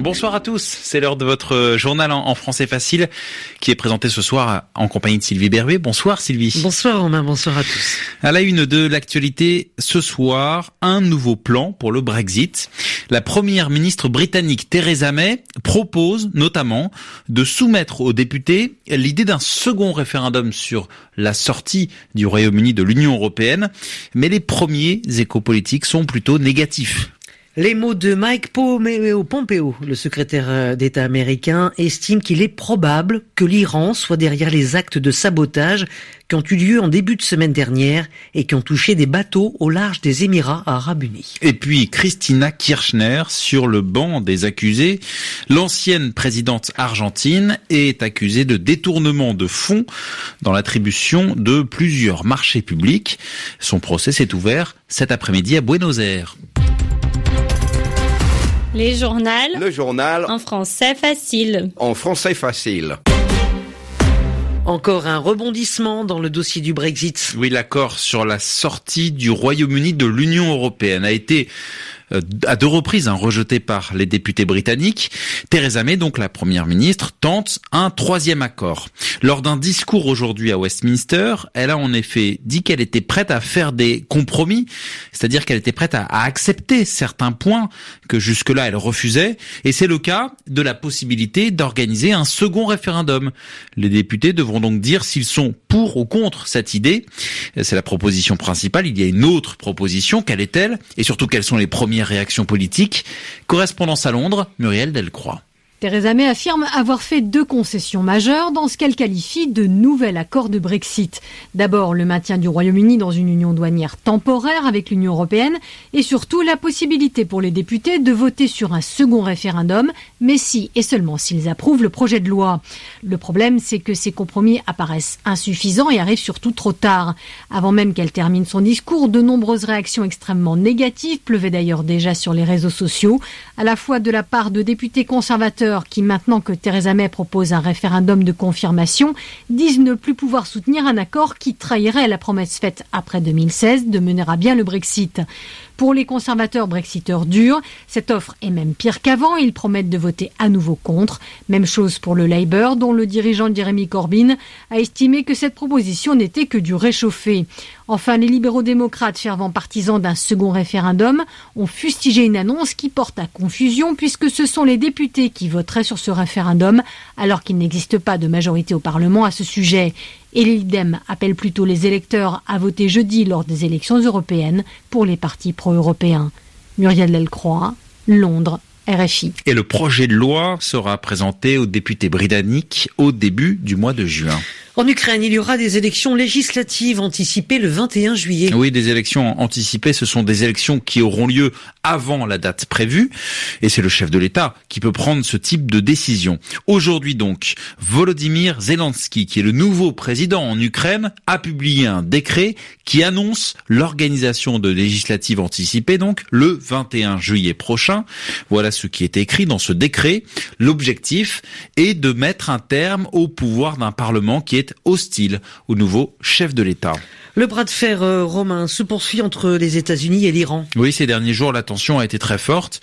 Bonsoir à tous, c'est l'heure de votre journal en français facile qui est présenté ce soir en compagnie de Sylvie Berruet. Bonsoir Sylvie. Bonsoir Romain, bonsoir à tous. À la une de l'actualité ce soir, un nouveau plan pour le Brexit. La première ministre britannique Theresa May propose notamment de soumettre aux députés l'idée d'un second référendum sur la sortie du Royaume-Uni de l'Union européenne, mais les premiers échos politiques sont plutôt négatifs. Les mots de Mike Pompeo, le secrétaire euh, d'État américain, estime qu'il est probable que l'Iran soit derrière les actes de sabotage qui ont eu lieu en début de semaine dernière et qui ont touché des bateaux au large des Émirats arabes unis. Et puis Christina Kirchner sur le banc des accusés. L'ancienne présidente argentine est accusée de détournement de fonds dans l'attribution de plusieurs marchés publics. Son procès s'est ouvert cet après-midi à Buenos Aires. Les journaux. Le journal. En français facile. En français facile. Encore un rebondissement dans le dossier du Brexit. Oui, l'accord sur la sortie du Royaume-Uni de l'Union européenne a été à deux reprises hein, rejeté par les députés britanniques. Theresa May, donc la première ministre, tente un troisième accord. Lors d'un discours aujourd'hui à Westminster, elle a en effet dit qu'elle était prête à faire des compromis, c'est-à-dire qu'elle était prête à, à accepter certains points que jusque-là elle refusait, et c'est le cas de la possibilité d'organiser un second référendum. Les députés devront donc dire s'ils sont pour ou contre cette idée. C'est la proposition principale. Il y a une autre proposition. Quelle est-elle? Et surtout, quels sont les premiers réaction politique. Correspondance à Londres, Muriel Delcroix. Theresa May affirme avoir fait deux concessions majeures dans ce qu'elle qualifie de nouvel accord de Brexit. D'abord le maintien du Royaume-Uni dans une union douanière temporaire avec l'Union européenne et surtout la possibilité pour les députés de voter sur un second référendum, mais si et seulement s'ils approuvent le projet de loi. Le problème, c'est que ces compromis apparaissent insuffisants et arrivent surtout trop tard. Avant même qu'elle termine son discours, de nombreuses réactions extrêmement négatives pleuvaient d'ailleurs déjà sur les réseaux sociaux, à la fois de la part de députés conservateurs qui, maintenant que Theresa May propose un référendum de confirmation, disent ne plus pouvoir soutenir un accord qui trahirait la promesse faite après 2016 de mener à bien le Brexit. Pour les conservateurs brexiteurs durs, cette offre est même pire qu'avant. Ils promettent de voter à nouveau contre. Même chose pour le Labour, dont le dirigeant Jeremy Corbyn a estimé que cette proposition n'était que du réchauffé. Enfin, les libéraux démocrates, fervents partisans d'un second référendum, ont fustigé une annonce qui porte à confusion puisque ce sont les députés qui voteraient sur ce référendum alors qu'il n'existe pas de majorité au Parlement à ce sujet. Et l'IDEM appelle plutôt les électeurs à voter jeudi lors des élections européennes pour les partis pro-européens. Muriel Delcroix, Londres, RFI. Et le projet de loi sera présenté aux députés britanniques au début du mois de juin. En Ukraine, il y aura des élections législatives anticipées le 21 juillet. Oui, des élections anticipées, ce sont des élections qui auront lieu avant la date prévue. Et c'est le chef de l'État qui peut prendre ce type de décision. Aujourd'hui donc, Volodymyr Zelensky, qui est le nouveau président en Ukraine, a publié un décret qui annonce l'organisation de législatives anticipées, donc le 21 juillet prochain. Voilà ce qui est écrit dans ce décret. L'objectif est de mettre un terme au pouvoir d'un Parlement qui est hostile au nouveau chef de l'État. Le bras de fer euh, romain se poursuit entre les États-Unis et l'Iran. Oui, ces derniers jours, la tension a été très forte.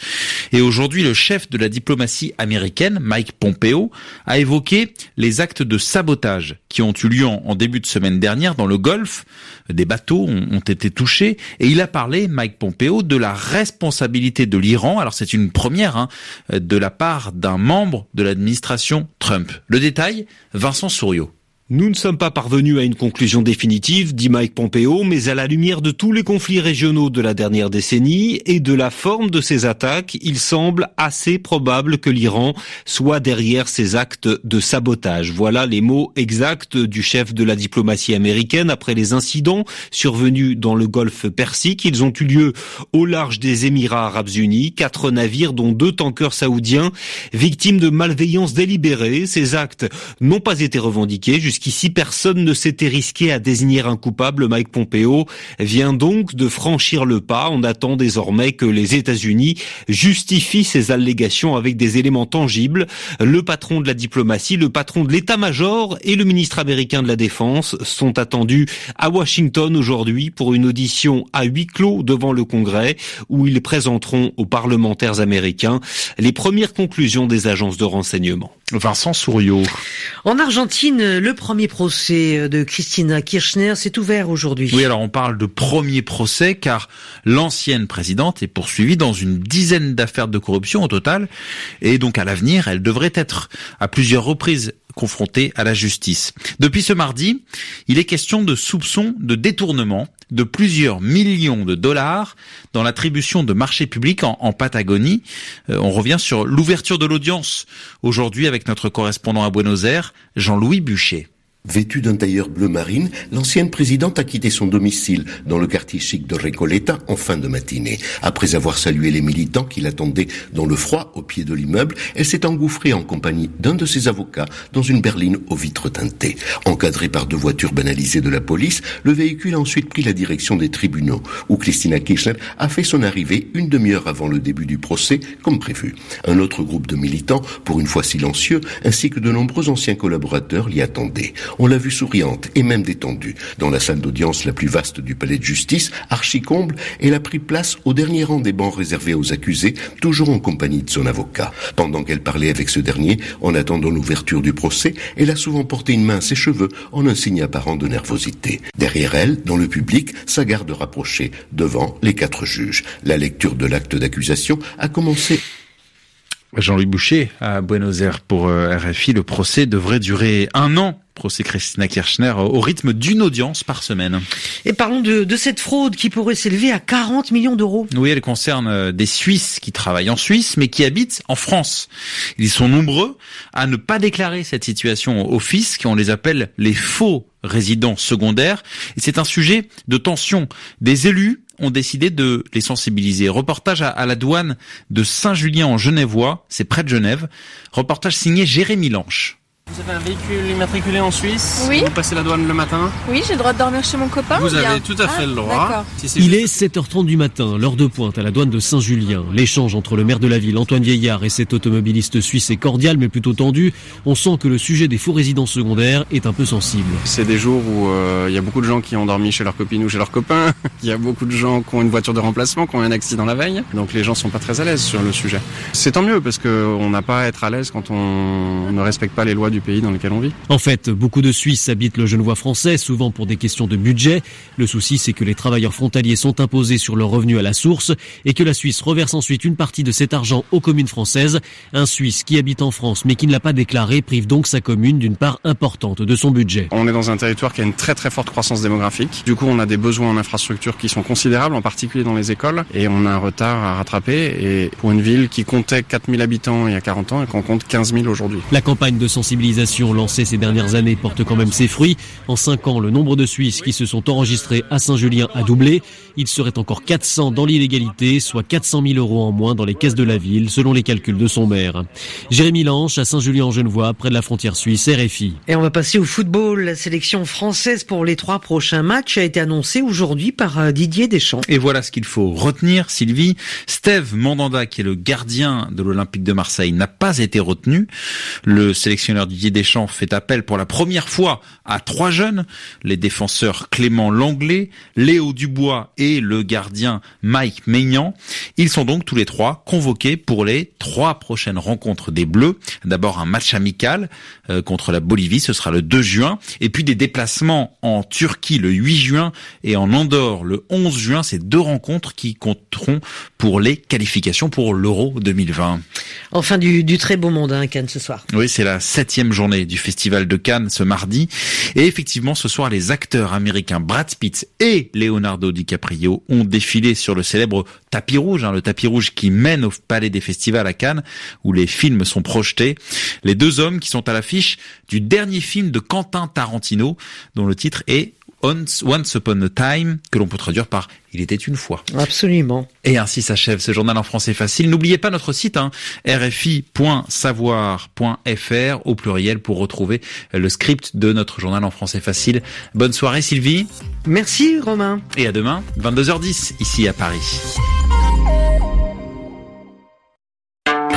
Et aujourd'hui, le chef de la diplomatie américaine, Mike Pompeo, a évoqué les actes de sabotage qui ont eu lieu en, début de semaine dernière dans le Golfe. Des bateaux ont, été touchés. Et il a parlé, Mike Pompeo, de la responsabilité de l'Iran. Alors c'est une première hein, de la part d'un membre de l'administration Trump. Le détail, Vincent Souriau. Nous ne sommes pas parvenus à une conclusion définitive, dit Mike Pompeo, mais à la lumière de tous les conflits régionaux de la dernière décennie et de la forme de ces attaques, il semble assez probable que l'Iran soit derrière ces actes de sabotage. Voilà les mots exacts du chef de la diplomatie américaine après les incidents survenus dans le golfe Persique. Ils ont eu lieu au large des Émirats arabes unis. Quatre navires, dont deux tankers saoudiens, victimes de malveillance délibérée. Ces actes n'ont pas été revendiqués jusqu'ici personne ne s'était risqué à désigner un coupable, Mike Pompeo vient donc de franchir le pas. On attend désormais que les États-Unis justifient ces allégations avec des éléments tangibles. Le patron de la diplomatie, le patron de l'état-major et le ministre américain de la Défense sont attendus à Washington aujourd'hui pour une audition à huis clos devant le Congrès où ils présenteront aux parlementaires américains les premières conclusions des agences de renseignement. Vincent Souriau. En Argentine, le premier procès de Christina Kirchner s'est ouvert aujourd'hui. Oui, alors on parle de premier procès car l'ancienne présidente est poursuivie dans une dizaine d'affaires de corruption au total et donc à l'avenir, elle devrait être à plusieurs reprises confrontée à la justice. Depuis ce mardi, il est question de soupçons de détournement de plusieurs millions de dollars dans l'attribution de marchés publics en, en Patagonie. Euh, on revient sur l'ouverture de l'audience aujourd'hui avec notre correspondant à Buenos Aires, Jean-Louis Buchet. Vêtue d'un tailleur bleu marine, l'ancienne présidente a quitté son domicile dans le quartier chic de Recoleta en fin de matinée. Après avoir salué les militants qui l'attendaient dans le froid au pied de l'immeuble, elle s'est engouffrée en compagnie d'un de ses avocats dans une berline aux vitres teintées. Encadré par deux voitures banalisées de la police, le véhicule a ensuite pris la direction des tribunaux, où Christina Kirchner a fait son arrivée une demi-heure avant le début du procès, comme prévu. Un autre groupe de militants, pour une fois silencieux, ainsi que de nombreux anciens collaborateurs l'y attendaient. On l'a vue souriante et même détendue. Dans la salle d'audience la plus vaste du palais de justice, archi-comble, elle a pris place au dernier rang des bancs réservés aux accusés, toujours en compagnie de son avocat. Pendant qu'elle parlait avec ce dernier, en attendant l'ouverture du procès, elle a souvent porté une main à ses cheveux en un signe apparent de nervosité. Derrière elle, dans le public, sa garde rapprochée, devant les quatre juges. La lecture de l'acte d'accusation a commencé Jean-Louis Boucher à Buenos Aires pour euh, RFI. Le procès devrait durer un an. Procès Christina Kirchner au rythme d'une audience par semaine. Et parlons de, de cette fraude qui pourrait s'élever à 40 millions d'euros. Oui, elle concerne euh, des Suisses qui travaillent en Suisse mais qui habitent en France. Ils sont nombreux à ne pas déclarer cette situation au fisc. On les appelle les faux résidents secondaires. Et c'est un sujet de tension. Des élus ont décidé de les sensibiliser. Reportage à, la douane de Saint-Julien en Genevois, c'est près de Genève. Reportage signé Jérémy Lanche. Vous avez un véhicule immatriculé en Suisse Oui. Vous passez la douane le matin Oui, j'ai le droit de dormir chez mon copain Vous avez tout à fait Ah, le droit. Si Il juste- est 7h30 du matin, l'heure de pointe à la douane de Saint-Julien. L'échange entre le maire de la ville, Antoine Vieillard, et cet automobiliste suisse est cordial mais plutôt tendu. On sent que le sujet des faux résidents secondaires est un peu sensible. C'est des jours où euh, il y a beaucoup de gens qui ont dormi chez leur copine ou chez leurs copains. Il y a beaucoup de gens qui ont une voiture de remplacement, qui ont eu un accident la veille. Donc les gens sont pas très à l'aise sur le sujet. C'est tant mieux parce qu'on n'a pas à être à l'aise quand on ne respecte pas les lois du pays dans lequel on vit. En fait, beaucoup de Suisses habitent le Genevois français, souvent pour des questions de budget. Le souci, c'est que les travailleurs frontaliers sont imposés sur leurs revenus à la source et que la Suisse reverse ensuite une partie de cet argent aux communes françaises. Un Suisse qui habite en France mais qui ne l'a pas déclaré prive donc sa commune d'une part importante de son budget. On est dans un territoire qui a une très très forte croissance démographique. Du coup, on a des besoins en infrastructures qui sont considérables, en particulier dans les écoles, et on a un retard à rattraper. Et pour une ville qui comptait 4000 habitants il y a 40 ans et qu'on compte 15 000 aujourd'hui. La campagne de sensibilisation lancée ces dernières années porte quand même ses fruits. En cinq ans, le nombre de Suisses qui se sont enregistrés à Saint-Julien a doublé. Il serait encore 400 dans l'illégalité, soit 400 000 euros en moins dans les caisses de la ville, selon les calculs de son maire. Jérémy Lanche, à Saint-Julien-en-Genevois, près de la frontière suisse, RFI. Et on va passer au football. La sélection française pour les trois prochains matchs a été annoncée aujourd'hui par euh, Didier Deschamps. Et voilà ce qu'il faut retenir, Sylvie. Steve Mandanda, qui est le gardien de l'Olympique de Marseille, n'a pas été retenu. Le sélectionneur Didier Deschamps fait appel pour la première fois à trois jeunes, les défenseurs Clément Langlais, Léo Dubois et le gardien Mike Maignan. Ils sont donc tous les trois convoqués pour les trois prochaines rencontres des Bleus. D'abord un match amical euh, contre la Bolivie, ce sera le 2 juin, et puis des déplacements en Turquie le 8 juin et en Andorre le 11 juin. Ces deux rencontres qui compteront pour les qualifications pour l'Euro 2020. Enfin, du, du très beau monde, hein, Cannes, ce soir. Oui, c'est la septième journée du Festival de Cannes ce mardi. Et effectivement, ce soir, les acteurs américains Brad Pitt et Leonardo DiCaprio ont défilé sur le célèbre tapis rouge, hein, le tapis rouge qui mène au Palais des Festivals à Cannes, où les films sont projetés. Les deux hommes qui sont à l'affiche du dernier film de Quentin Tarantino, dont le titre est Once Upon a Time, que l'on peut traduire par Il était une fois. Absolument. Et ainsi s'achève ce journal en français facile. N'oubliez pas notre site, hein, rfi.savoir.fr au pluriel pour retrouver le script de notre journal en français facile. Bonne soirée Sylvie. Merci Romain. Et à demain, 22h10, ici à Paris.